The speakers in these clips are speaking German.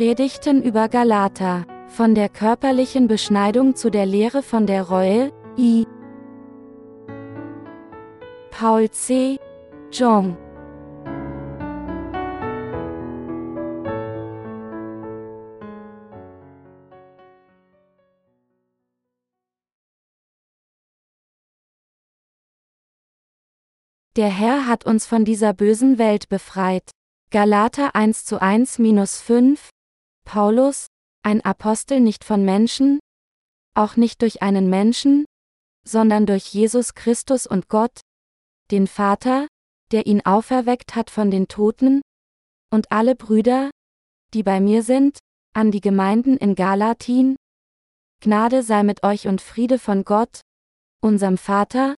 Predigten über Galater, von der körperlichen Beschneidung zu der Lehre von der Reue, I. Paul C. Jong Der Herr hat uns von dieser bösen Welt befreit. Galater 1 zu 1 minus 5. Paulus, ein Apostel nicht von Menschen, auch nicht durch einen Menschen, sondern durch Jesus Christus und Gott, den Vater, der ihn auferweckt hat von den Toten, und alle Brüder, die bei mir sind, an die Gemeinden in Galatin. Gnade sei mit euch und Friede von Gott, unserem Vater,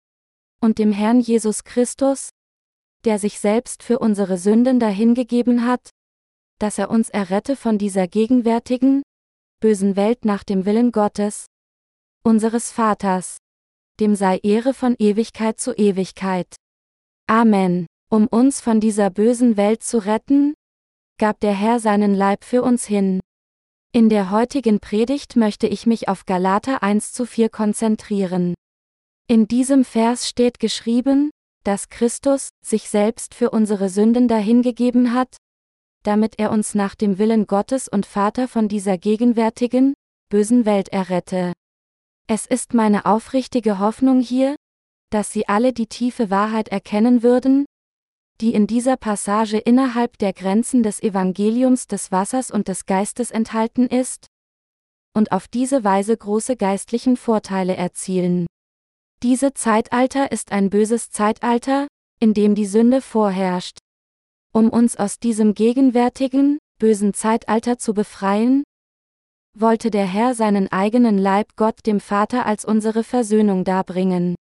und dem Herrn Jesus Christus, der sich selbst für unsere Sünden dahingegeben hat, dass er uns errette von dieser gegenwärtigen, bösen Welt nach dem Willen Gottes, unseres Vaters. Dem sei Ehre von Ewigkeit zu Ewigkeit. Amen. Um uns von dieser bösen Welt zu retten, gab der Herr seinen Leib für uns hin. In der heutigen Predigt möchte ich mich auf Galater 1 zu 4 konzentrieren. In diesem Vers steht geschrieben, dass Christus sich selbst für unsere Sünden dahingegeben hat, damit er uns nach dem Willen Gottes und Vater von dieser gegenwärtigen, bösen Welt errette. Es ist meine aufrichtige Hoffnung hier, dass Sie alle die tiefe Wahrheit erkennen würden, die in dieser Passage innerhalb der Grenzen des Evangeliums des Wassers und des Geistes enthalten ist, und auf diese Weise große geistlichen Vorteile erzielen. Diese Zeitalter ist ein böses Zeitalter, in dem die Sünde vorherrscht. Um uns aus diesem gegenwärtigen, bösen Zeitalter zu befreien, wollte der Herr seinen eigenen Leib Gott dem Vater als unsere Versöhnung darbringen.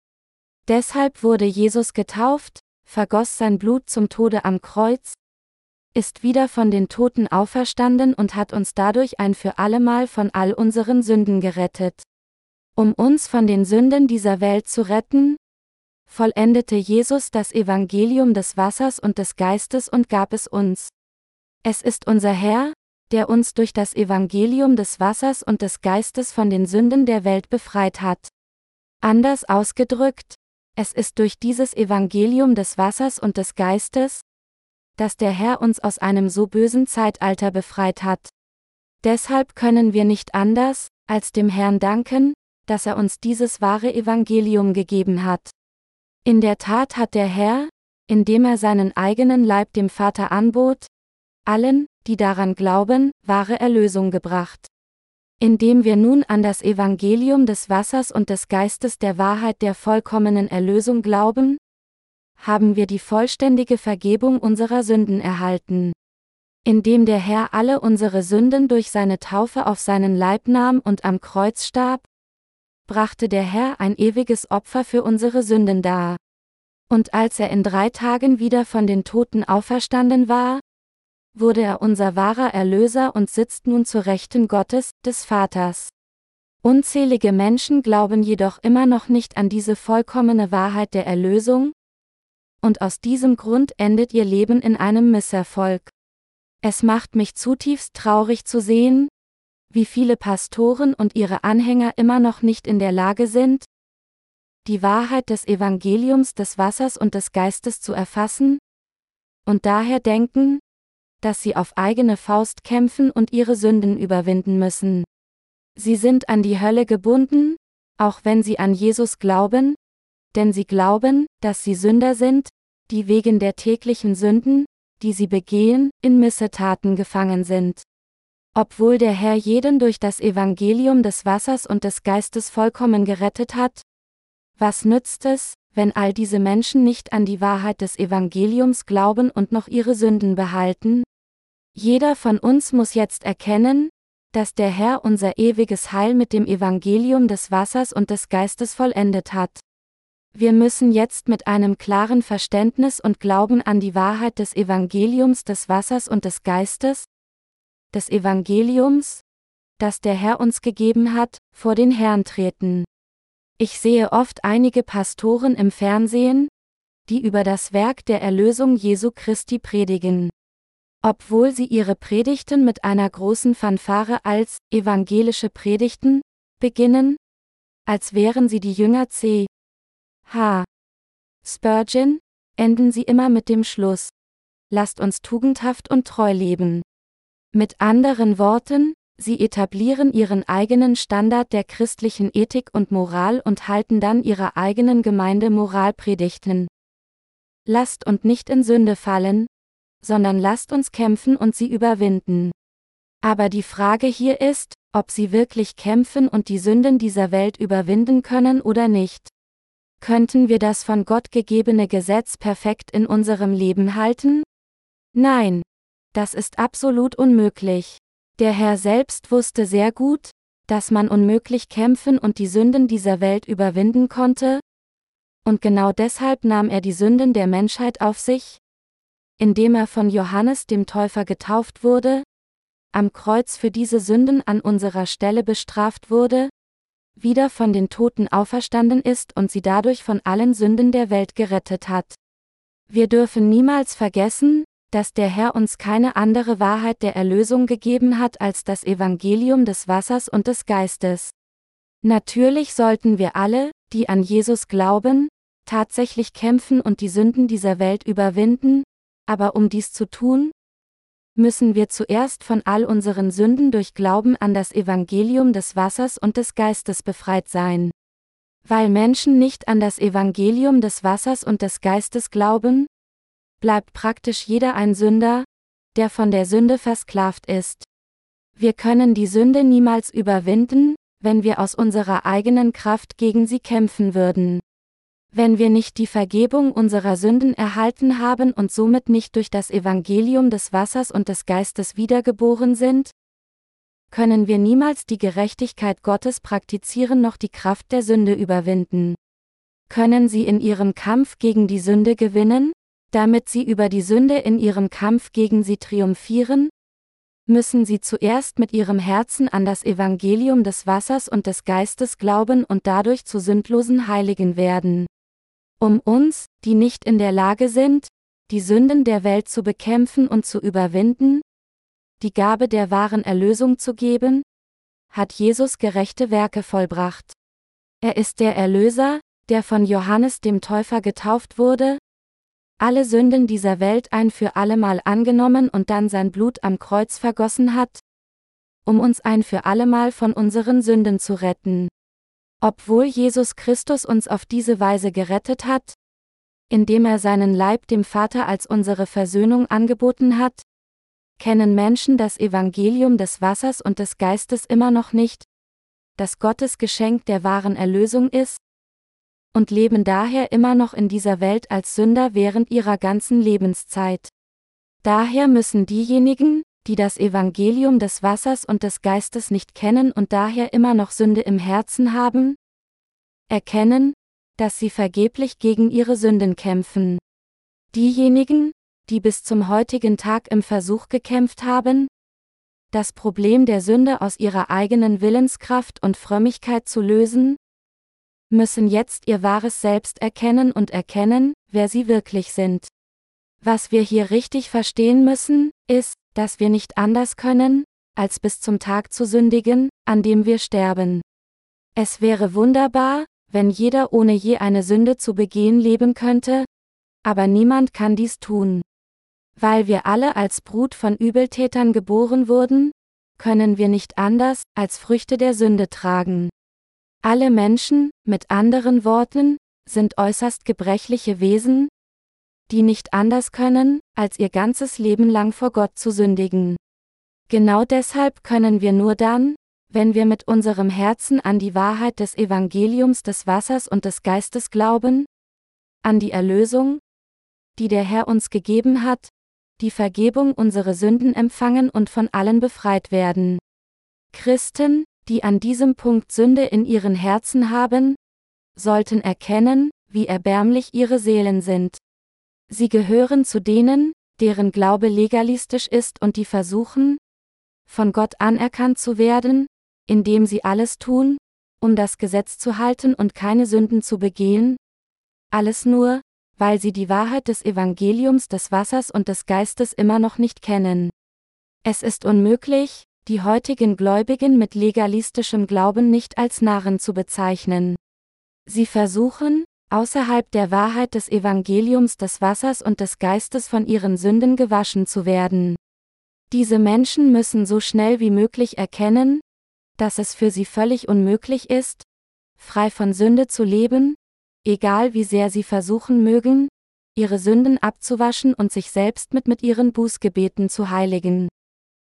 Deshalb wurde Jesus getauft, vergoss sein Blut zum Tode am Kreuz, ist wieder von den Toten auferstanden und hat uns dadurch ein für allemal von all unseren Sünden gerettet. Um uns von den Sünden dieser Welt zu retten, vollendete Jesus das Evangelium des Wassers und des Geistes und gab es uns. Es ist unser Herr, der uns durch das Evangelium des Wassers und des Geistes von den Sünden der Welt befreit hat. Anders ausgedrückt, es ist durch dieses Evangelium des Wassers und des Geistes, dass der Herr uns aus einem so bösen Zeitalter befreit hat. Deshalb können wir nicht anders, als dem Herrn danken, dass er uns dieses wahre Evangelium gegeben hat. In der Tat hat der Herr, indem er seinen eigenen Leib dem Vater anbot, allen, die daran glauben, wahre Erlösung gebracht. Indem wir nun an das Evangelium des Wassers und des Geistes der Wahrheit der vollkommenen Erlösung glauben, haben wir die vollständige Vergebung unserer Sünden erhalten. Indem der Herr alle unsere Sünden durch seine Taufe auf seinen Leib nahm und am Kreuz starb, brachte der Herr ein ewiges Opfer für unsere Sünden dar. Und als er in drei Tagen wieder von den Toten auferstanden war, wurde er unser wahrer Erlöser und sitzt nun zur Rechten Gottes, des Vaters. Unzählige Menschen glauben jedoch immer noch nicht an diese vollkommene Wahrheit der Erlösung, und aus diesem Grund endet ihr Leben in einem Misserfolg. Es macht mich zutiefst traurig zu sehen, wie viele Pastoren und ihre Anhänger immer noch nicht in der Lage sind, die Wahrheit des Evangeliums des Wassers und des Geistes zu erfassen, und daher denken, dass sie auf eigene Faust kämpfen und ihre Sünden überwinden müssen. Sie sind an die Hölle gebunden, auch wenn sie an Jesus glauben, denn sie glauben, dass sie Sünder sind, die wegen der täglichen Sünden, die sie begehen, in Missetaten gefangen sind. Obwohl der Herr jeden durch das Evangelium des Wassers und des Geistes vollkommen gerettet hat? Was nützt es, wenn all diese Menschen nicht an die Wahrheit des Evangeliums glauben und noch ihre Sünden behalten? Jeder von uns muss jetzt erkennen, dass der Herr unser ewiges Heil mit dem Evangelium des Wassers und des Geistes vollendet hat. Wir müssen jetzt mit einem klaren Verständnis und Glauben an die Wahrheit des Evangeliums des Wassers und des Geistes, des Evangeliums, das der Herr uns gegeben hat, vor den Herrn treten. Ich sehe oft einige Pastoren im Fernsehen, die über das Werk der Erlösung Jesu Christi predigen. Obwohl sie ihre Predigten mit einer großen Fanfare als evangelische Predigten beginnen, als wären sie die Jünger C. H. Spurgeon, enden sie immer mit dem Schluss. Lasst uns tugendhaft und treu leben. Mit anderen Worten, sie etablieren ihren eigenen Standard der christlichen Ethik und Moral und halten dann ihrer eigenen Gemeinde Moralpredigten. Lasst und nicht in Sünde fallen, sondern lasst uns kämpfen und sie überwinden. Aber die Frage hier ist, ob sie wirklich kämpfen und die Sünden dieser Welt überwinden können oder nicht. Könnten wir das von Gott gegebene Gesetz perfekt in unserem Leben halten? Nein. Das ist absolut unmöglich. Der Herr selbst wusste sehr gut, dass man unmöglich kämpfen und die Sünden dieser Welt überwinden konnte, und genau deshalb nahm er die Sünden der Menschheit auf sich, indem er von Johannes dem Täufer getauft wurde, am Kreuz für diese Sünden an unserer Stelle bestraft wurde, wieder von den Toten auferstanden ist und sie dadurch von allen Sünden der Welt gerettet hat. Wir dürfen niemals vergessen, dass der Herr uns keine andere Wahrheit der Erlösung gegeben hat als das Evangelium des Wassers und des Geistes. Natürlich sollten wir alle, die an Jesus glauben, tatsächlich kämpfen und die Sünden dieser Welt überwinden, aber um dies zu tun, müssen wir zuerst von all unseren Sünden durch Glauben an das Evangelium des Wassers und des Geistes befreit sein. Weil Menschen nicht an das Evangelium des Wassers und des Geistes glauben, bleibt praktisch jeder ein Sünder, der von der Sünde versklavt ist. Wir können die Sünde niemals überwinden, wenn wir aus unserer eigenen Kraft gegen sie kämpfen würden. Wenn wir nicht die Vergebung unserer Sünden erhalten haben und somit nicht durch das Evangelium des Wassers und des Geistes wiedergeboren sind, können wir niemals die Gerechtigkeit Gottes praktizieren noch die Kraft der Sünde überwinden. Können Sie in Ihrem Kampf gegen die Sünde gewinnen, damit Sie über die Sünde in Ihrem Kampf gegen sie triumphieren? Müssen Sie zuerst mit Ihrem Herzen an das Evangelium des Wassers und des Geistes glauben und dadurch zu sündlosen Heiligen werden um uns, die nicht in der Lage sind, die Sünden der Welt zu bekämpfen und zu überwinden, die Gabe der wahren Erlösung zu geben, hat Jesus gerechte Werke vollbracht. Er ist der Erlöser, der von Johannes dem Täufer getauft wurde, alle Sünden dieser Welt ein für allemal angenommen und dann sein Blut am Kreuz vergossen hat, um uns ein für allemal von unseren Sünden zu retten. Obwohl Jesus Christus uns auf diese Weise gerettet hat, indem er seinen Leib dem Vater als unsere Versöhnung angeboten hat, kennen Menschen das Evangelium des Wassers und des Geistes immer noch nicht, das Gottes Geschenk der wahren Erlösung ist, und leben daher immer noch in dieser Welt als Sünder während ihrer ganzen Lebenszeit. Daher müssen diejenigen, die das Evangelium des Wassers und des Geistes nicht kennen und daher immer noch Sünde im Herzen haben? Erkennen, dass sie vergeblich gegen ihre Sünden kämpfen. Diejenigen, die bis zum heutigen Tag im Versuch gekämpft haben, das Problem der Sünde aus ihrer eigenen Willenskraft und Frömmigkeit zu lösen, müssen jetzt ihr wahres Selbst erkennen und erkennen, wer sie wirklich sind. Was wir hier richtig verstehen müssen, ist, dass wir nicht anders können, als bis zum Tag zu sündigen, an dem wir sterben. Es wäre wunderbar, wenn jeder ohne je eine Sünde zu begehen leben könnte, aber niemand kann dies tun. Weil wir alle als Brut von Übeltätern geboren wurden, können wir nicht anders, als Früchte der Sünde tragen. Alle Menschen, mit anderen Worten, sind äußerst gebrechliche Wesen, die nicht anders können, als ihr ganzes Leben lang vor Gott zu sündigen. Genau deshalb können wir nur dann, wenn wir mit unserem Herzen an die Wahrheit des Evangeliums des Wassers und des Geistes glauben, an die Erlösung, die der Herr uns gegeben hat, die Vergebung unserer Sünden empfangen und von allen befreit werden. Christen, die an diesem Punkt Sünde in ihren Herzen haben, sollten erkennen, wie erbärmlich ihre Seelen sind. Sie gehören zu denen, deren Glaube legalistisch ist und die versuchen, von Gott anerkannt zu werden, indem sie alles tun, um das Gesetz zu halten und keine Sünden zu begehen, alles nur, weil sie die Wahrheit des Evangeliums des Wassers und des Geistes immer noch nicht kennen. Es ist unmöglich, die heutigen Gläubigen mit legalistischem Glauben nicht als Narren zu bezeichnen. Sie versuchen, außerhalb der Wahrheit des Evangeliums des Wassers und des Geistes von ihren Sünden gewaschen zu werden. Diese Menschen müssen so schnell wie möglich erkennen, dass es für sie völlig unmöglich ist, frei von Sünde zu leben, egal wie sehr sie versuchen mögen, ihre Sünden abzuwaschen und sich selbst mit mit ihren Bußgebeten zu heiligen.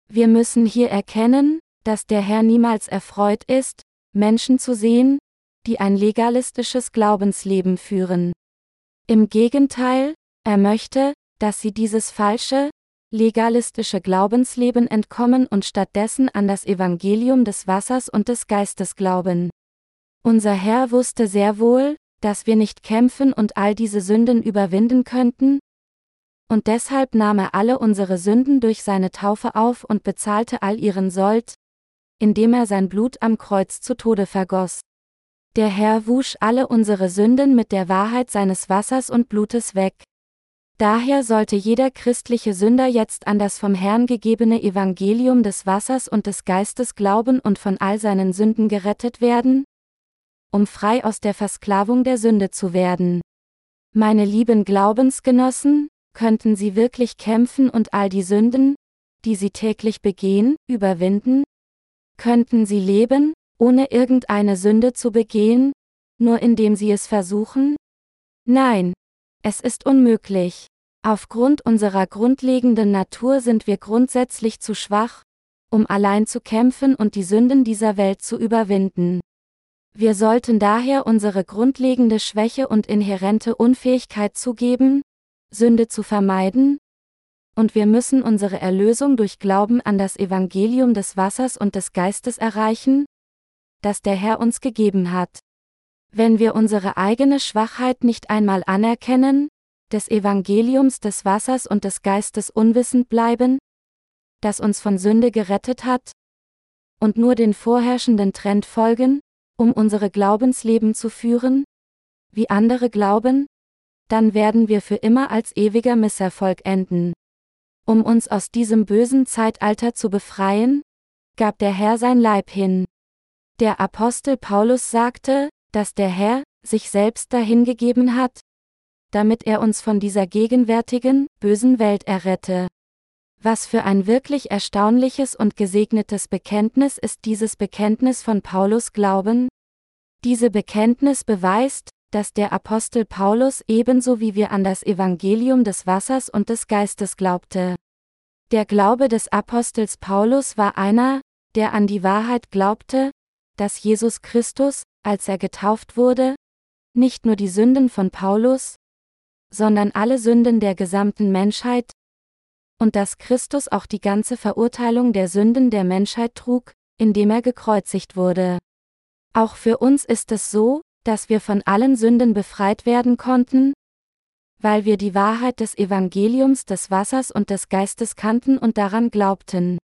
Wir müssen hier erkennen, dass der Herr niemals erfreut ist, Menschen zu sehen, die ein legalistisches Glaubensleben führen. Im Gegenteil, er möchte, dass sie dieses falsche, legalistische Glaubensleben entkommen und stattdessen an das Evangelium des Wassers und des Geistes glauben. Unser Herr wusste sehr wohl, dass wir nicht kämpfen und all diese Sünden überwinden könnten, und deshalb nahm er alle unsere Sünden durch seine Taufe auf und bezahlte all ihren Sold, indem er sein Blut am Kreuz zu Tode vergoss. Der Herr wusch alle unsere Sünden mit der Wahrheit seines Wassers und Blutes weg. Daher sollte jeder christliche Sünder jetzt an das vom Herrn gegebene Evangelium des Wassers und des Geistes glauben und von all seinen Sünden gerettet werden, um frei aus der Versklavung der Sünde zu werden. Meine lieben Glaubensgenossen, könnten sie wirklich kämpfen und all die Sünden, die sie täglich begehen, überwinden? Könnten sie leben, ohne irgendeine Sünde zu begehen, nur indem sie es versuchen? Nein, es ist unmöglich. Aufgrund unserer grundlegenden Natur sind wir grundsätzlich zu schwach, um allein zu kämpfen und die Sünden dieser Welt zu überwinden. Wir sollten daher unsere grundlegende Schwäche und inhärente Unfähigkeit zugeben, Sünde zu vermeiden, und wir müssen unsere Erlösung durch Glauben an das Evangelium des Wassers und des Geistes erreichen, das der Herr uns gegeben hat. Wenn wir unsere eigene Schwachheit nicht einmal anerkennen, des Evangeliums des Wassers und des Geistes unwissend bleiben, das uns von Sünde gerettet hat, und nur den vorherrschenden Trend folgen, um unsere Glaubensleben zu führen, wie andere glauben, dann werden wir für immer als ewiger Misserfolg enden. Um uns aus diesem bösen Zeitalter zu befreien, gab der Herr sein Leib hin. Der Apostel Paulus sagte, dass der Herr sich selbst dahingegeben hat, damit er uns von dieser gegenwärtigen, bösen Welt errette. Was für ein wirklich erstaunliches und gesegnetes Bekenntnis ist dieses Bekenntnis von Paulus Glauben? Diese Bekenntnis beweist, dass der Apostel Paulus ebenso wie wir an das Evangelium des Wassers und des Geistes glaubte. Der Glaube des Apostels Paulus war einer, der an die Wahrheit glaubte, dass Jesus Christus, als er getauft wurde, nicht nur die Sünden von Paulus, sondern alle Sünden der gesamten Menschheit, und dass Christus auch die ganze Verurteilung der Sünden der Menschheit trug, indem er gekreuzigt wurde. Auch für uns ist es so, dass wir von allen Sünden befreit werden konnten, weil wir die Wahrheit des Evangeliums des Wassers und des Geistes kannten und daran glaubten.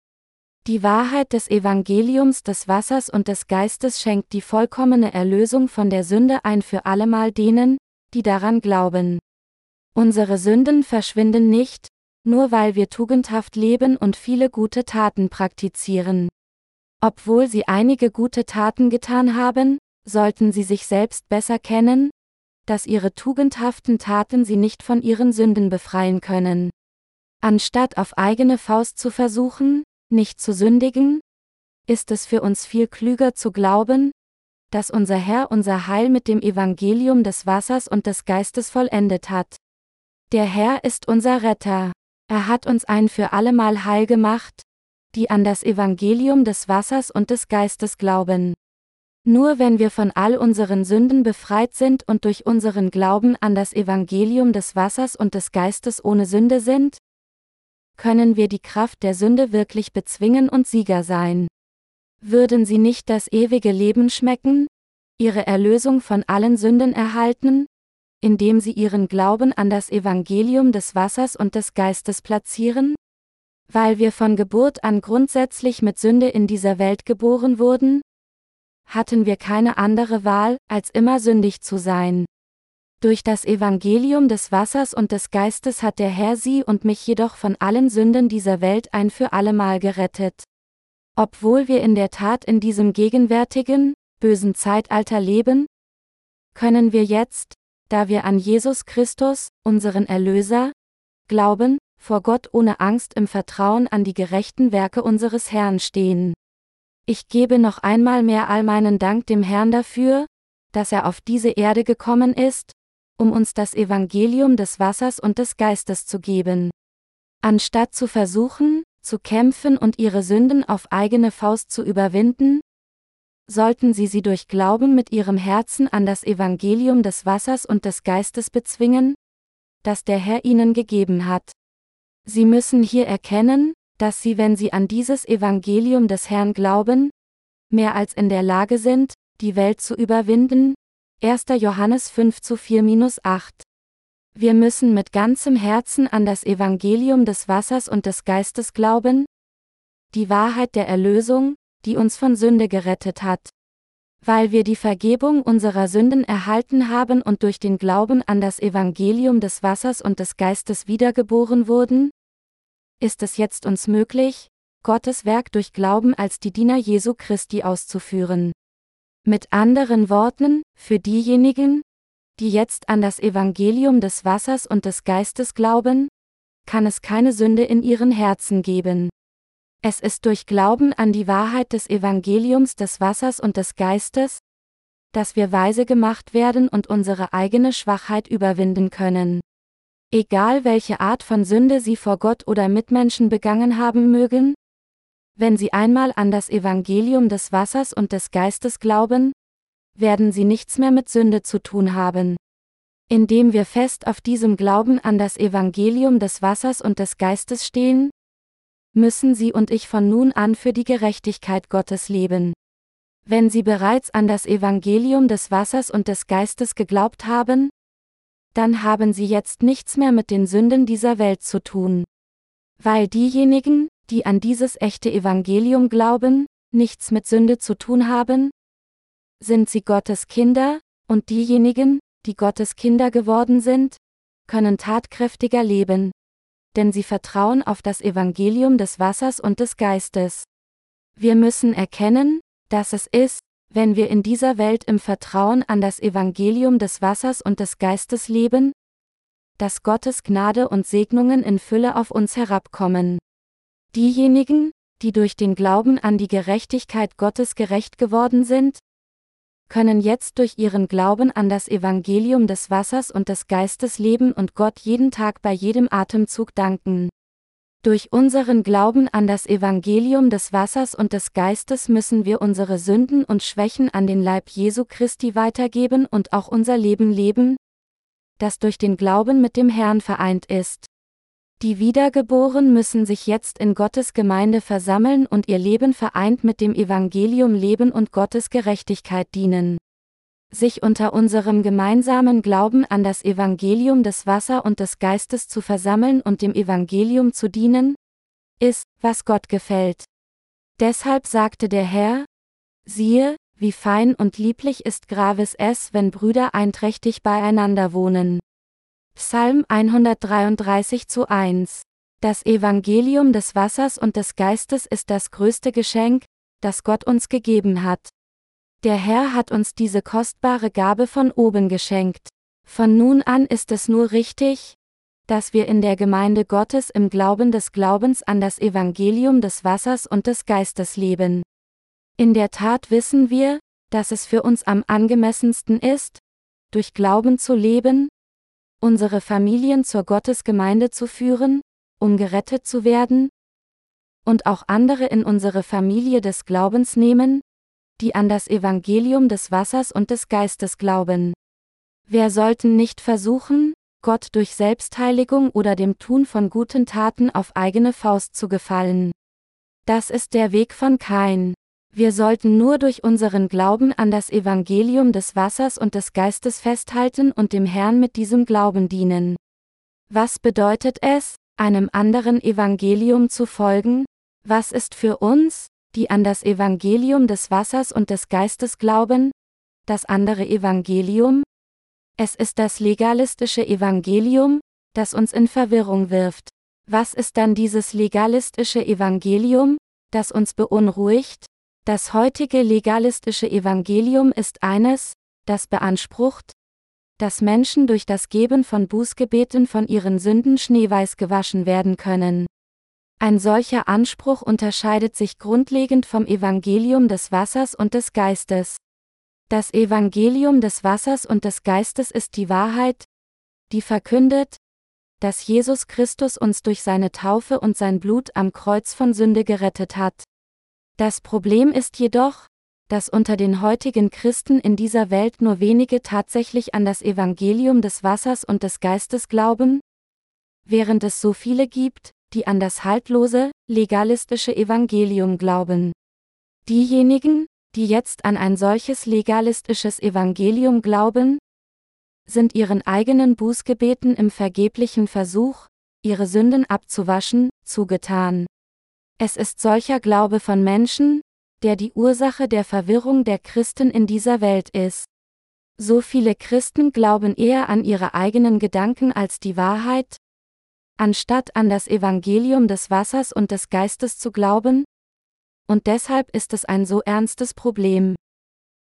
Die Wahrheit des Evangeliums des Wassers und des Geistes schenkt die vollkommene Erlösung von der Sünde ein für allemal denen, die daran glauben. Unsere Sünden verschwinden nicht, nur weil wir tugendhaft leben und viele gute Taten praktizieren. Obwohl sie einige gute Taten getan haben, sollten sie sich selbst besser kennen, dass ihre tugendhaften Taten sie nicht von ihren Sünden befreien können. Anstatt auf eigene Faust zu versuchen, nicht zu sündigen, ist es für uns viel klüger zu glauben, dass unser Herr unser Heil mit dem Evangelium des Wassers und des Geistes vollendet hat. Der Herr ist unser Retter. Er hat uns ein für allemal heil gemacht, die an das Evangelium des Wassers und des Geistes glauben. Nur wenn wir von all unseren Sünden befreit sind und durch unseren Glauben an das Evangelium des Wassers und des Geistes ohne Sünde sind, können wir die Kraft der Sünde wirklich bezwingen und Sieger sein. Würden sie nicht das ewige Leben schmecken, ihre Erlösung von allen Sünden erhalten, indem sie ihren Glauben an das Evangelium des Wassers und des Geistes platzieren? Weil wir von Geburt an grundsätzlich mit Sünde in dieser Welt geboren wurden, hatten wir keine andere Wahl, als immer sündig zu sein. Durch das Evangelium des Wassers und des Geistes hat der Herr sie und mich jedoch von allen Sünden dieser Welt ein für allemal gerettet. Obwohl wir in der Tat in diesem gegenwärtigen, bösen Zeitalter leben, können wir jetzt, da wir an Jesus Christus, unseren Erlöser, glauben, vor Gott ohne Angst im Vertrauen an die gerechten Werke unseres Herrn stehen. Ich gebe noch einmal mehr all meinen Dank dem Herrn dafür, dass er auf diese Erde gekommen ist, um uns das Evangelium des Wassers und des Geistes zu geben. Anstatt zu versuchen, zu kämpfen und ihre Sünden auf eigene Faust zu überwinden, sollten sie sie durch Glauben mit ihrem Herzen an das Evangelium des Wassers und des Geistes bezwingen, das der Herr ihnen gegeben hat. Sie müssen hier erkennen, dass sie, wenn sie an dieses Evangelium des Herrn glauben, mehr als in der Lage sind, die Welt zu überwinden, 1. Johannes 5 zu 4-8. Wir müssen mit ganzem Herzen an das Evangelium des Wassers und des Geistes glauben, die Wahrheit der Erlösung, die uns von Sünde gerettet hat. Weil wir die Vergebung unserer Sünden erhalten haben und durch den Glauben an das Evangelium des Wassers und des Geistes wiedergeboren wurden, ist es jetzt uns möglich, Gottes Werk durch Glauben als die Diener Jesu Christi auszuführen. Mit anderen Worten, für diejenigen, die jetzt an das Evangelium des Wassers und des Geistes glauben, kann es keine Sünde in ihren Herzen geben. Es ist durch Glauben an die Wahrheit des Evangeliums des Wassers und des Geistes, dass wir weise gemacht werden und unsere eigene Schwachheit überwinden können. Egal welche Art von Sünde sie vor Gott oder Mitmenschen begangen haben mögen, wenn sie einmal an das Evangelium des Wassers und des Geistes glauben, werden sie nichts mehr mit Sünde zu tun haben. Indem wir fest auf diesem Glauben an das Evangelium des Wassers und des Geistes stehen, müssen Sie und ich von nun an für die Gerechtigkeit Gottes leben. Wenn Sie bereits an das Evangelium des Wassers und des Geistes geglaubt haben, dann haben Sie jetzt nichts mehr mit den Sünden dieser Welt zu tun. Weil diejenigen, die an dieses echte Evangelium glauben, nichts mit Sünde zu tun haben? Sind sie Gottes Kinder, und diejenigen, die Gottes Kinder geworden sind, können tatkräftiger leben. Denn sie vertrauen auf das Evangelium des Wassers und des Geistes. Wir müssen erkennen, dass es ist, wenn wir in dieser Welt im Vertrauen an das Evangelium des Wassers und des Geistes leben, dass Gottes Gnade und Segnungen in Fülle auf uns herabkommen. Diejenigen, die durch den Glauben an die Gerechtigkeit Gottes gerecht geworden sind, können jetzt durch ihren Glauben an das Evangelium des Wassers und des Geistes leben und Gott jeden Tag bei jedem Atemzug danken. Durch unseren Glauben an das Evangelium des Wassers und des Geistes müssen wir unsere Sünden und Schwächen an den Leib Jesu Christi weitergeben und auch unser Leben leben, das durch den Glauben mit dem Herrn vereint ist. Die Wiedergeboren müssen sich jetzt in Gottes Gemeinde versammeln und ihr Leben vereint mit dem Evangelium leben und Gottes Gerechtigkeit dienen. Sich unter unserem gemeinsamen Glauben an das Evangelium des Wasser und des Geistes zu versammeln und dem Evangelium zu dienen, ist, was Gott gefällt. Deshalb sagte der Herr, siehe, wie fein und lieblich ist Gravis es, wenn Brüder einträchtig beieinander wohnen. Psalm 133 zu 1. Das Evangelium des Wassers und des Geistes ist das größte Geschenk, das Gott uns gegeben hat. Der Herr hat uns diese kostbare Gabe von oben geschenkt. Von nun an ist es nur richtig, dass wir in der Gemeinde Gottes im Glauben des Glaubens an das Evangelium des Wassers und des Geistes leben. In der Tat wissen wir, dass es für uns am angemessensten ist, durch Glauben zu leben, unsere Familien zur Gottesgemeinde zu führen, um gerettet zu werden? Und auch andere in unsere Familie des Glaubens nehmen, die an das Evangelium des Wassers und des Geistes glauben. Wer sollten nicht versuchen, Gott durch Selbstheiligung oder dem Tun von guten Taten auf eigene Faust zu gefallen. Das ist der Weg von Kain. Wir sollten nur durch unseren Glauben an das Evangelium des Wassers und des Geistes festhalten und dem Herrn mit diesem Glauben dienen. Was bedeutet es, einem anderen Evangelium zu folgen? Was ist für uns, die an das Evangelium des Wassers und des Geistes glauben, das andere Evangelium? Es ist das legalistische Evangelium, das uns in Verwirrung wirft. Was ist dann dieses legalistische Evangelium, das uns beunruhigt? Das heutige legalistische Evangelium ist eines, das beansprucht, dass Menschen durch das Geben von Bußgebeten von ihren Sünden schneeweiß gewaschen werden können. Ein solcher Anspruch unterscheidet sich grundlegend vom Evangelium des Wassers und des Geistes. Das Evangelium des Wassers und des Geistes ist die Wahrheit, die verkündet, dass Jesus Christus uns durch seine Taufe und sein Blut am Kreuz von Sünde gerettet hat. Das Problem ist jedoch, dass unter den heutigen Christen in dieser Welt nur wenige tatsächlich an das Evangelium des Wassers und des Geistes glauben, während es so viele gibt, die an das haltlose, legalistische Evangelium glauben. Diejenigen, die jetzt an ein solches legalistisches Evangelium glauben, sind ihren eigenen Bußgebeten im vergeblichen Versuch, ihre Sünden abzuwaschen, zugetan. Es ist solcher Glaube von Menschen, der die Ursache der Verwirrung der Christen in dieser Welt ist. So viele Christen glauben eher an ihre eigenen Gedanken als die Wahrheit, anstatt an das Evangelium des Wassers und des Geistes zu glauben, und deshalb ist es ein so ernstes Problem.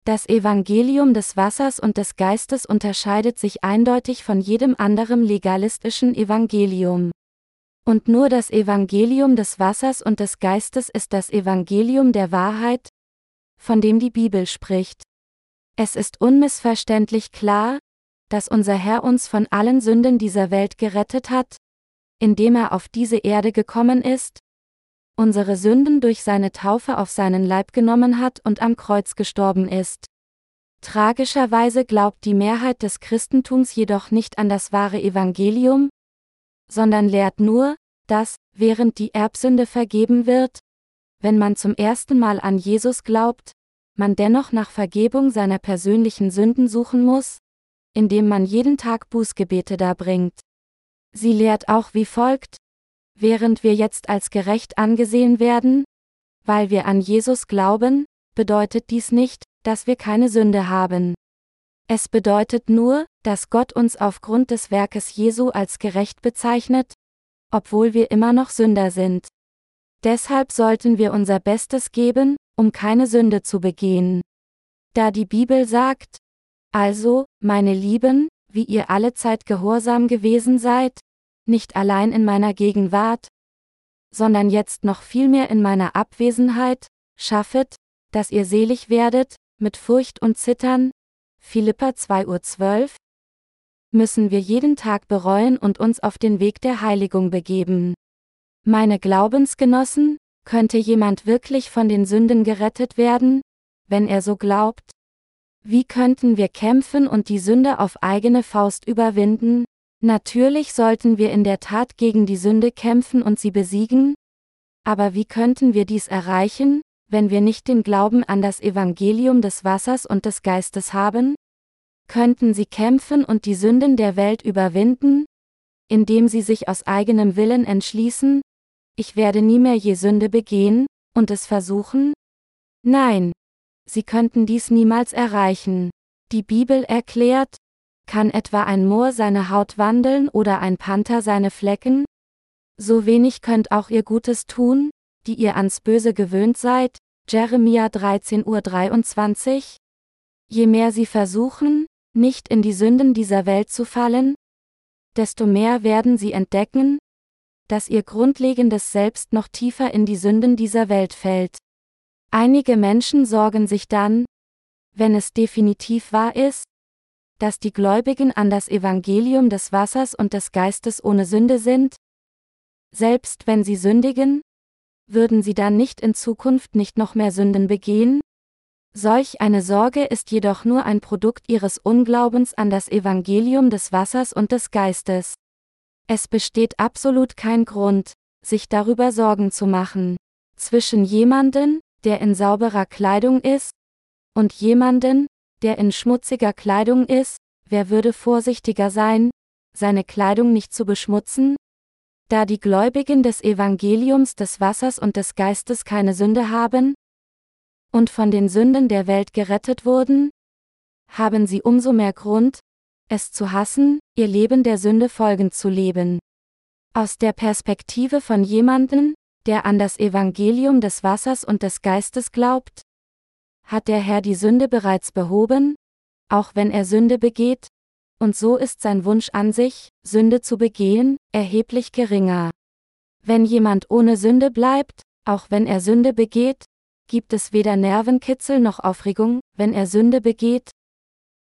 Das Evangelium des Wassers und des Geistes unterscheidet sich eindeutig von jedem anderen legalistischen Evangelium. Und nur das Evangelium des Wassers und des Geistes ist das Evangelium der Wahrheit, von dem die Bibel spricht. Es ist unmissverständlich klar, dass unser Herr uns von allen Sünden dieser Welt gerettet hat, indem er auf diese Erde gekommen ist, unsere Sünden durch seine Taufe auf seinen Leib genommen hat und am Kreuz gestorben ist. Tragischerweise glaubt die Mehrheit des Christentums jedoch nicht an das wahre Evangelium, sondern lehrt nur, dass, während die Erbsünde vergeben wird, wenn man zum ersten Mal an Jesus glaubt, man dennoch nach Vergebung seiner persönlichen Sünden suchen muss, indem man jeden Tag Bußgebete darbringt. Sie lehrt auch wie folgt, Während wir jetzt als gerecht angesehen werden, weil wir an Jesus glauben, bedeutet dies nicht, dass wir keine Sünde haben. Es bedeutet nur, dass Gott uns aufgrund des Werkes Jesu als gerecht bezeichnet, obwohl wir immer noch Sünder sind. Deshalb sollten wir unser Bestes geben, um keine Sünde zu begehen. Da die Bibel sagt, also, meine Lieben, wie ihr alle Zeit gehorsam gewesen seid, nicht allein in meiner Gegenwart, sondern jetzt noch vielmehr in meiner Abwesenheit, schaffet, dass ihr selig werdet, mit Furcht und Zittern, Philippa 2.12 Uhr, müssen wir jeden Tag bereuen und uns auf den Weg der Heiligung begeben. Meine Glaubensgenossen, könnte jemand wirklich von den Sünden gerettet werden, wenn er so glaubt? Wie könnten wir kämpfen und die Sünde auf eigene Faust überwinden? Natürlich sollten wir in der Tat gegen die Sünde kämpfen und sie besiegen, aber wie könnten wir dies erreichen, wenn wir nicht den Glauben an das Evangelium des Wassers und des Geistes haben? Könnten sie kämpfen und die Sünden der Welt überwinden, indem sie sich aus eigenem Willen entschließen, ich werde nie mehr je Sünde begehen, und es versuchen? Nein. Sie könnten dies niemals erreichen. Die Bibel erklärt, kann etwa ein Moor seine Haut wandeln oder ein Panther seine Flecken? So wenig könnt auch ihr Gutes tun, die ihr ans Böse gewöhnt seid. Jeremia 13.23 Uhr. Je mehr sie versuchen, nicht in die Sünden dieser Welt zu fallen, desto mehr werden sie entdecken, dass ihr grundlegendes Selbst noch tiefer in die Sünden dieser Welt fällt. Einige Menschen sorgen sich dann, wenn es definitiv wahr ist, dass die Gläubigen an das Evangelium des Wassers und des Geistes ohne Sünde sind? Selbst wenn sie sündigen? Würden sie dann nicht in Zukunft nicht noch mehr Sünden begehen? Solch eine Sorge ist jedoch nur ein Produkt ihres Unglaubens an das Evangelium des Wassers und des Geistes. Es besteht absolut kein Grund, sich darüber Sorgen zu machen. Zwischen jemanden, der in sauberer Kleidung ist, und jemanden, der in schmutziger Kleidung ist, wer würde vorsichtiger sein, seine Kleidung nicht zu beschmutzen? Da die Gläubigen des Evangeliums des Wassers und des Geistes keine Sünde haben und von den Sünden der Welt gerettet wurden, haben sie umso mehr Grund, es zu hassen, ihr Leben der Sünde folgend zu leben. Aus der Perspektive von jemandem, der an das Evangelium des Wassers und des Geistes glaubt, hat der Herr die Sünde bereits behoben, auch wenn er Sünde begeht, und so ist sein Wunsch an sich, Sünde zu begehen, erheblich geringer. Wenn jemand ohne Sünde bleibt, auch wenn er Sünde begeht, gibt es weder Nervenkitzel noch Aufregung, wenn er Sünde begeht,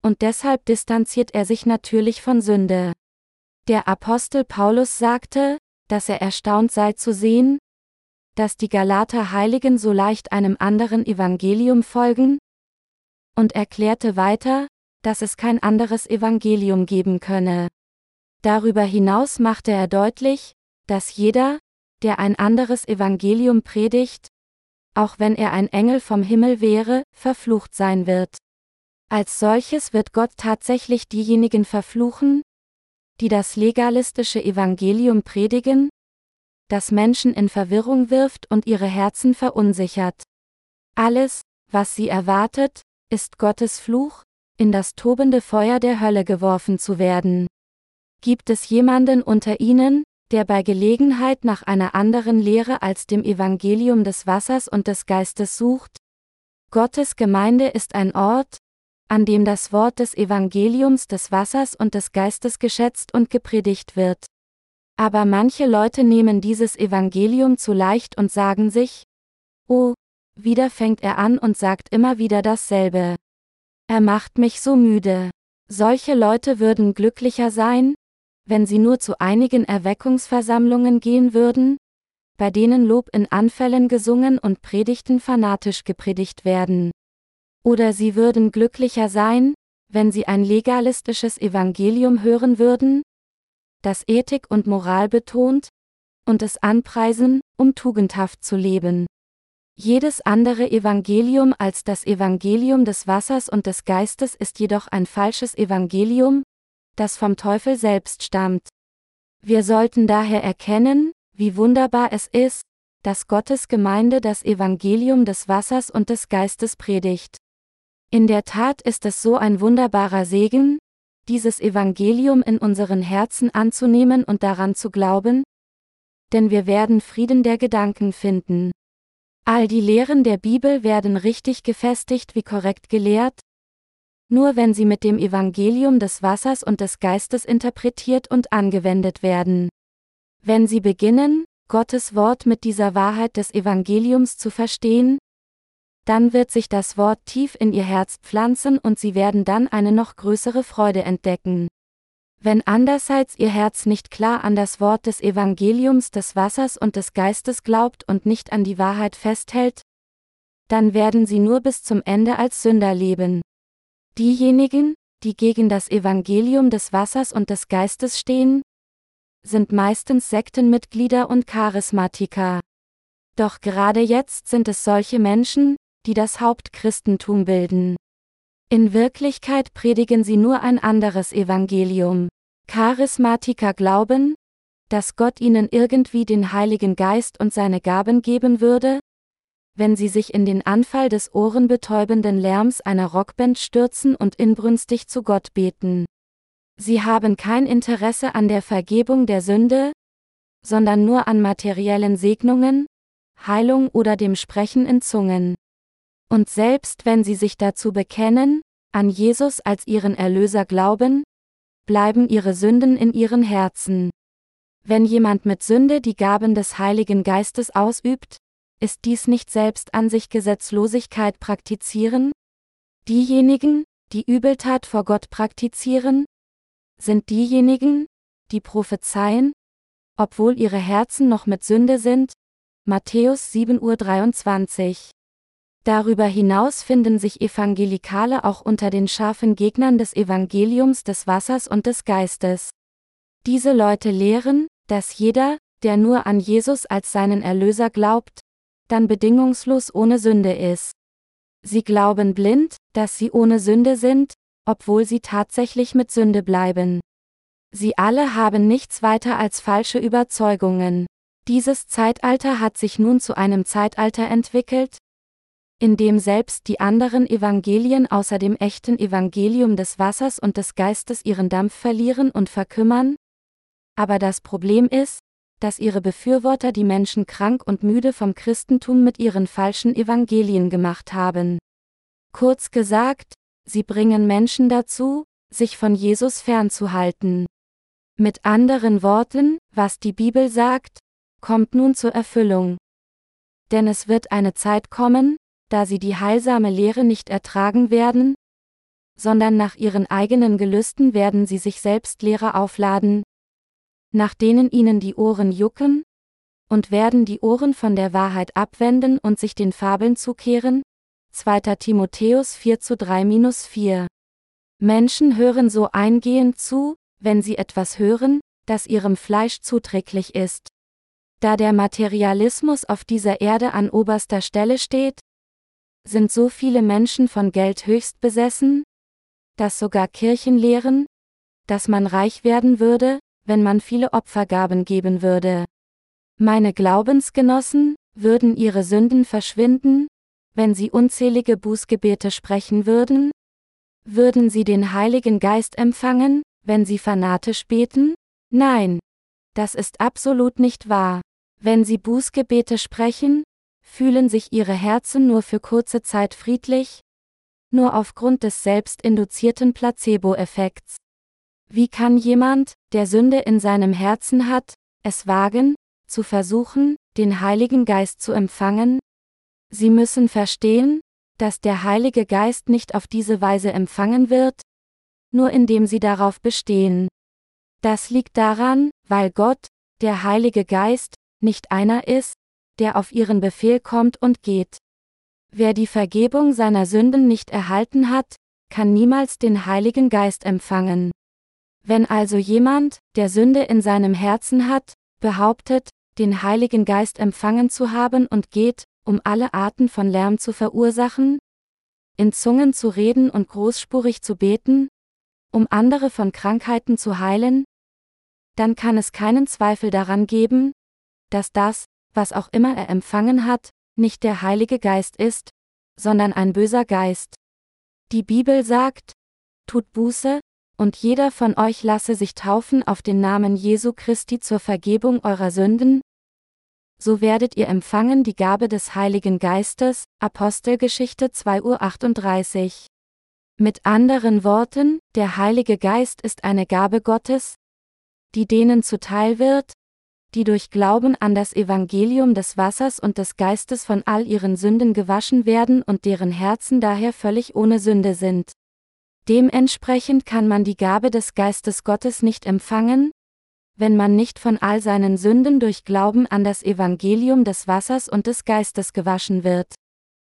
und deshalb distanziert er sich natürlich von Sünde. Der Apostel Paulus sagte, dass er erstaunt sei zu sehen, dass die Galater Heiligen so leicht einem anderen Evangelium folgen, und erklärte weiter, dass es kein anderes Evangelium geben könne. Darüber hinaus machte er deutlich, dass jeder, der ein anderes Evangelium predigt, auch wenn er ein Engel vom Himmel wäre, verflucht sein wird. Als solches wird Gott tatsächlich diejenigen verfluchen, die das legalistische Evangelium predigen, das Menschen in Verwirrung wirft und ihre Herzen verunsichert. Alles, was sie erwartet, ist Gottes Fluch, in das tobende Feuer der Hölle geworfen zu werden. Gibt es jemanden unter ihnen, der bei Gelegenheit nach einer anderen Lehre als dem Evangelium des Wassers und des Geistes sucht? Gottes Gemeinde ist ein Ort, an dem das Wort des Evangeliums des Wassers und des Geistes geschätzt und gepredigt wird. Aber manche Leute nehmen dieses Evangelium zu leicht und sagen sich, oh, wieder fängt er an und sagt immer wieder dasselbe. Er macht mich so müde. Solche Leute würden glücklicher sein, wenn sie nur zu einigen Erweckungsversammlungen gehen würden, bei denen Lob in Anfällen gesungen und Predigten fanatisch gepredigt werden. Oder sie würden glücklicher sein, wenn sie ein legalistisches Evangelium hören würden, das Ethik und Moral betont, und es anpreisen, um tugendhaft zu leben. Jedes andere Evangelium als das Evangelium des Wassers und des Geistes ist jedoch ein falsches Evangelium, das vom Teufel selbst stammt. Wir sollten daher erkennen, wie wunderbar es ist, dass Gottes Gemeinde das Evangelium des Wassers und des Geistes predigt. In der Tat ist es so ein wunderbarer Segen, dieses Evangelium in unseren Herzen anzunehmen und daran zu glauben, denn wir werden Frieden der Gedanken finden. All die Lehren der Bibel werden richtig gefestigt wie korrekt gelehrt, nur wenn sie mit dem Evangelium des Wassers und des Geistes interpretiert und angewendet werden. Wenn sie beginnen, Gottes Wort mit dieser Wahrheit des Evangeliums zu verstehen, dann wird sich das Wort tief in ihr Herz pflanzen und sie werden dann eine noch größere Freude entdecken. Wenn andererseits ihr Herz nicht klar an das Wort des Evangeliums des Wassers und des Geistes glaubt und nicht an die Wahrheit festhält, dann werden sie nur bis zum Ende als Sünder leben. Diejenigen, die gegen das Evangelium des Wassers und des Geistes stehen, sind meistens Sektenmitglieder und Charismatiker. Doch gerade jetzt sind es solche Menschen, die das Hauptchristentum bilden. In Wirklichkeit predigen sie nur ein anderes Evangelium. Charismatiker glauben, dass Gott ihnen irgendwie den Heiligen Geist und seine Gaben geben würde, wenn sie sich in den Anfall des ohrenbetäubenden Lärms einer Rockband stürzen und inbrünstig zu Gott beten. Sie haben kein Interesse an der Vergebung der Sünde, sondern nur an materiellen Segnungen, Heilung oder dem Sprechen in Zungen. Und selbst wenn sie sich dazu bekennen, an Jesus als ihren Erlöser glauben, bleiben ihre Sünden in ihren Herzen. Wenn jemand mit Sünde die Gaben des Heiligen Geistes ausübt, ist dies nicht selbst an sich Gesetzlosigkeit praktizieren? Diejenigen, die Übeltat vor Gott praktizieren, sind diejenigen, die prophezeien, obwohl ihre Herzen noch mit Sünde sind? Matthäus 7.23 Uhr Darüber hinaus finden sich Evangelikale auch unter den scharfen Gegnern des Evangeliums des Wassers und des Geistes. Diese Leute lehren, dass jeder, der nur an Jesus als seinen Erlöser glaubt, dann bedingungslos ohne Sünde ist. Sie glauben blind, dass sie ohne Sünde sind, obwohl sie tatsächlich mit Sünde bleiben. Sie alle haben nichts weiter als falsche Überzeugungen. Dieses Zeitalter hat sich nun zu einem Zeitalter entwickelt, indem selbst die anderen Evangelien außer dem echten Evangelium des Wassers und des Geistes ihren Dampf verlieren und verkümmern? Aber das Problem ist, dass ihre Befürworter die Menschen krank und müde vom Christentum mit ihren falschen Evangelien gemacht haben. Kurz gesagt, sie bringen Menschen dazu, sich von Jesus fernzuhalten. Mit anderen Worten, was die Bibel sagt, kommt nun zur Erfüllung. Denn es wird eine Zeit kommen, da sie die heilsame Lehre nicht ertragen werden, sondern nach ihren eigenen Gelüsten werden sie sich selbst Lehre aufladen, nach denen ihnen die Ohren jucken, und werden die Ohren von der Wahrheit abwenden und sich den Fabeln zukehren? 2. Timotheus 4 zu 3-4 Menschen hören so eingehend zu, wenn sie etwas hören, das ihrem Fleisch zuträglich ist. Da der Materialismus auf dieser Erde an oberster Stelle steht, sind so viele Menschen von Geld höchst besessen, dass sogar Kirchen lehren, dass man reich werden würde, wenn man viele Opfergaben geben würde. Meine Glaubensgenossen, würden ihre Sünden verschwinden, wenn sie unzählige Bußgebete sprechen würden? Würden sie den Heiligen Geist empfangen, wenn sie fanatisch beten? Nein. Das ist absolut nicht wahr. Wenn sie Bußgebete sprechen, fühlen sich ihre Herzen nur für kurze Zeit friedlich? Nur aufgrund des selbstinduzierten Placebo-Effekts. Wie kann jemand, der Sünde in seinem Herzen hat, es wagen, zu versuchen, den Heiligen Geist zu empfangen? Sie müssen verstehen, dass der Heilige Geist nicht auf diese Weise empfangen wird, nur indem sie darauf bestehen. Das liegt daran, weil Gott, der Heilige Geist, nicht einer ist, der auf ihren Befehl kommt und geht. Wer die Vergebung seiner Sünden nicht erhalten hat, kann niemals den Heiligen Geist empfangen. Wenn also jemand, der Sünde in seinem Herzen hat, behauptet, den Heiligen Geist empfangen zu haben und geht, um alle Arten von Lärm zu verursachen, in Zungen zu reden und großspurig zu beten, um andere von Krankheiten zu heilen, dann kann es keinen Zweifel daran geben, dass das, was auch immer er empfangen hat, nicht der Heilige Geist ist, sondern ein böser Geist. Die Bibel sagt, tut Buße, und jeder von euch lasse sich taufen auf den Namen Jesu Christi zur Vergebung eurer Sünden, so werdet ihr empfangen die Gabe des Heiligen Geistes, Apostelgeschichte 2.38 Uhr. Mit anderen Worten, der Heilige Geist ist eine Gabe Gottes, die denen zuteil wird, die durch Glauben an das Evangelium des Wassers und des Geistes von all ihren Sünden gewaschen werden und deren Herzen daher völlig ohne Sünde sind. Dementsprechend kann man die Gabe des Geistes Gottes nicht empfangen, wenn man nicht von all seinen Sünden durch Glauben an das Evangelium des Wassers und des Geistes gewaschen wird.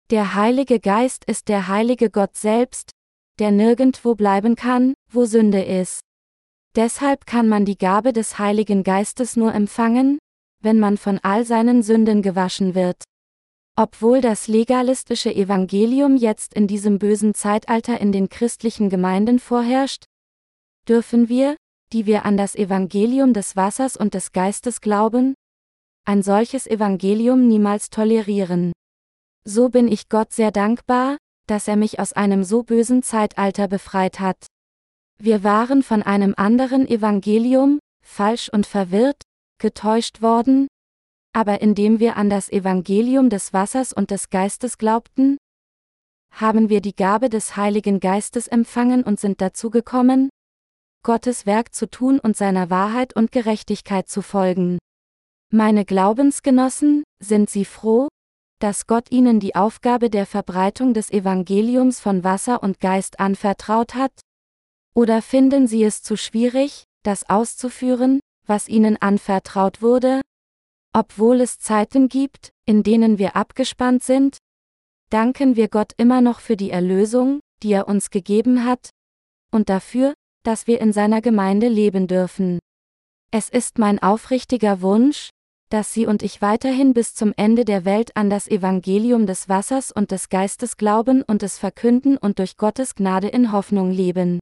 Der Heilige Geist ist der heilige Gott selbst, der nirgendwo bleiben kann, wo Sünde ist. Deshalb kann man die Gabe des Heiligen Geistes nur empfangen, wenn man von all seinen Sünden gewaschen wird. Obwohl das legalistische Evangelium jetzt in diesem bösen Zeitalter in den christlichen Gemeinden vorherrscht, dürfen wir, die wir an das Evangelium des Wassers und des Geistes glauben, ein solches Evangelium niemals tolerieren. So bin ich Gott sehr dankbar, dass er mich aus einem so bösen Zeitalter befreit hat. Wir waren von einem anderen Evangelium, falsch und verwirrt, getäuscht worden, aber indem wir an das Evangelium des Wassers und des Geistes glaubten, haben wir die Gabe des Heiligen Geistes empfangen und sind dazu gekommen, Gottes Werk zu tun und seiner Wahrheit und Gerechtigkeit zu folgen. Meine Glaubensgenossen, sind Sie froh, dass Gott Ihnen die Aufgabe der Verbreitung des Evangeliums von Wasser und Geist anvertraut hat? Oder finden Sie es zu schwierig, das auszuführen, was Ihnen anvertraut wurde? Obwohl es Zeiten gibt, in denen wir abgespannt sind, danken wir Gott immer noch für die Erlösung, die er uns gegeben hat, und dafür, dass wir in seiner Gemeinde leben dürfen. Es ist mein aufrichtiger Wunsch, dass Sie und ich weiterhin bis zum Ende der Welt an das Evangelium des Wassers und des Geistes glauben und es verkünden und durch Gottes Gnade in Hoffnung leben.